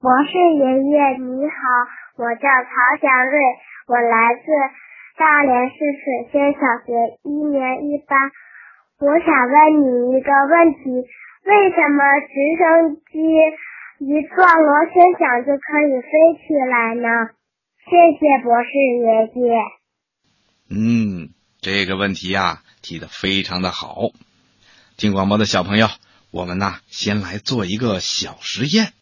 博士爷爷你好，我叫曹祥瑞，我来自大连市水仙小学一年一班。我想问你一个问题：为什么直升机一撞螺旋桨就可以飞起来呢？谢谢博士爷爷。嗯，这个问题呀提的非常的好。听广播的小朋友，我们呢先来做一个小实验，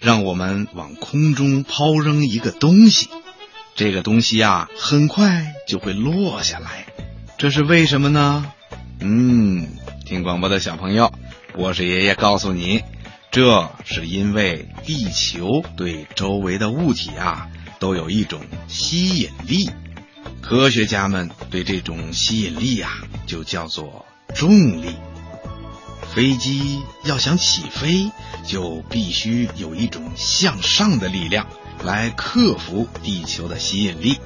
让我们往空中抛扔一个东西，这个东西呀很快就会落下来，这是为什么呢？嗯，听广播的小朋友，我是爷爷告诉你，这是因为地球对周围的物体啊都有一种吸引力，科学家们对这种吸引力呀就叫做重力。飞机要想起飞，就必须有一种向上的力量来克服地球的吸引力。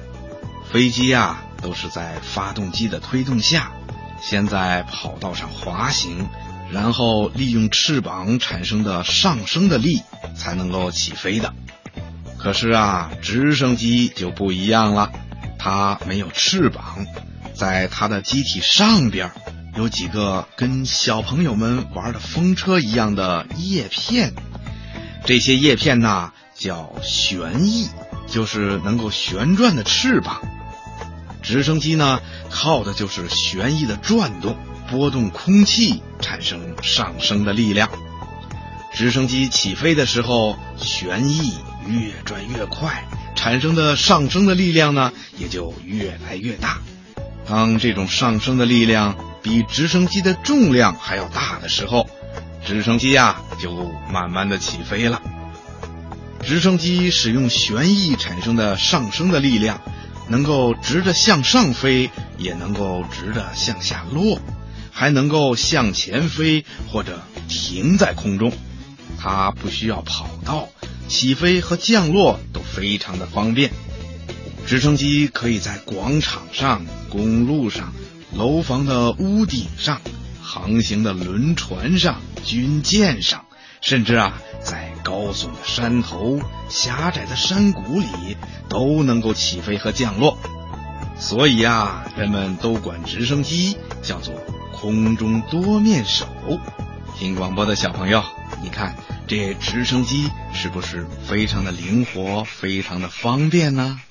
飞机呀，都是在发动机的推动下，先在跑道上滑行，然后利用翅膀产生的上升的力才能够起飞的。可是啊，直升机就不一样了，它没有翅膀，在它的机体上边。有几个跟小朋友们玩的风车一样的叶片，这些叶片呢叫旋翼，就是能够旋转的翅膀。直升机呢靠的就是旋翼的转动，波动空气产生上升的力量。直升机起飞的时候，旋翼越转越快，产生的上升的力量呢也就越来越大。当这种上升的力量比直升机的重量还要大的时候，直升机呀就慢慢的起飞了。直升机使用旋翼产生的上升的力量，能够直着向上飞，也能够直着向下落，还能够向前飞或者停在空中。它不需要跑道，起飞和降落都非常的方便。直升机可以在广场上、公路上。楼房的屋顶上，航行的轮船上，军舰上，甚至啊，在高耸的山头、狭窄的山谷里，都能够起飞和降落。所以啊，人们都管直升机叫做“空中多面手”。听广播的小朋友，你看这直升机是不是非常的灵活，非常的方便呢？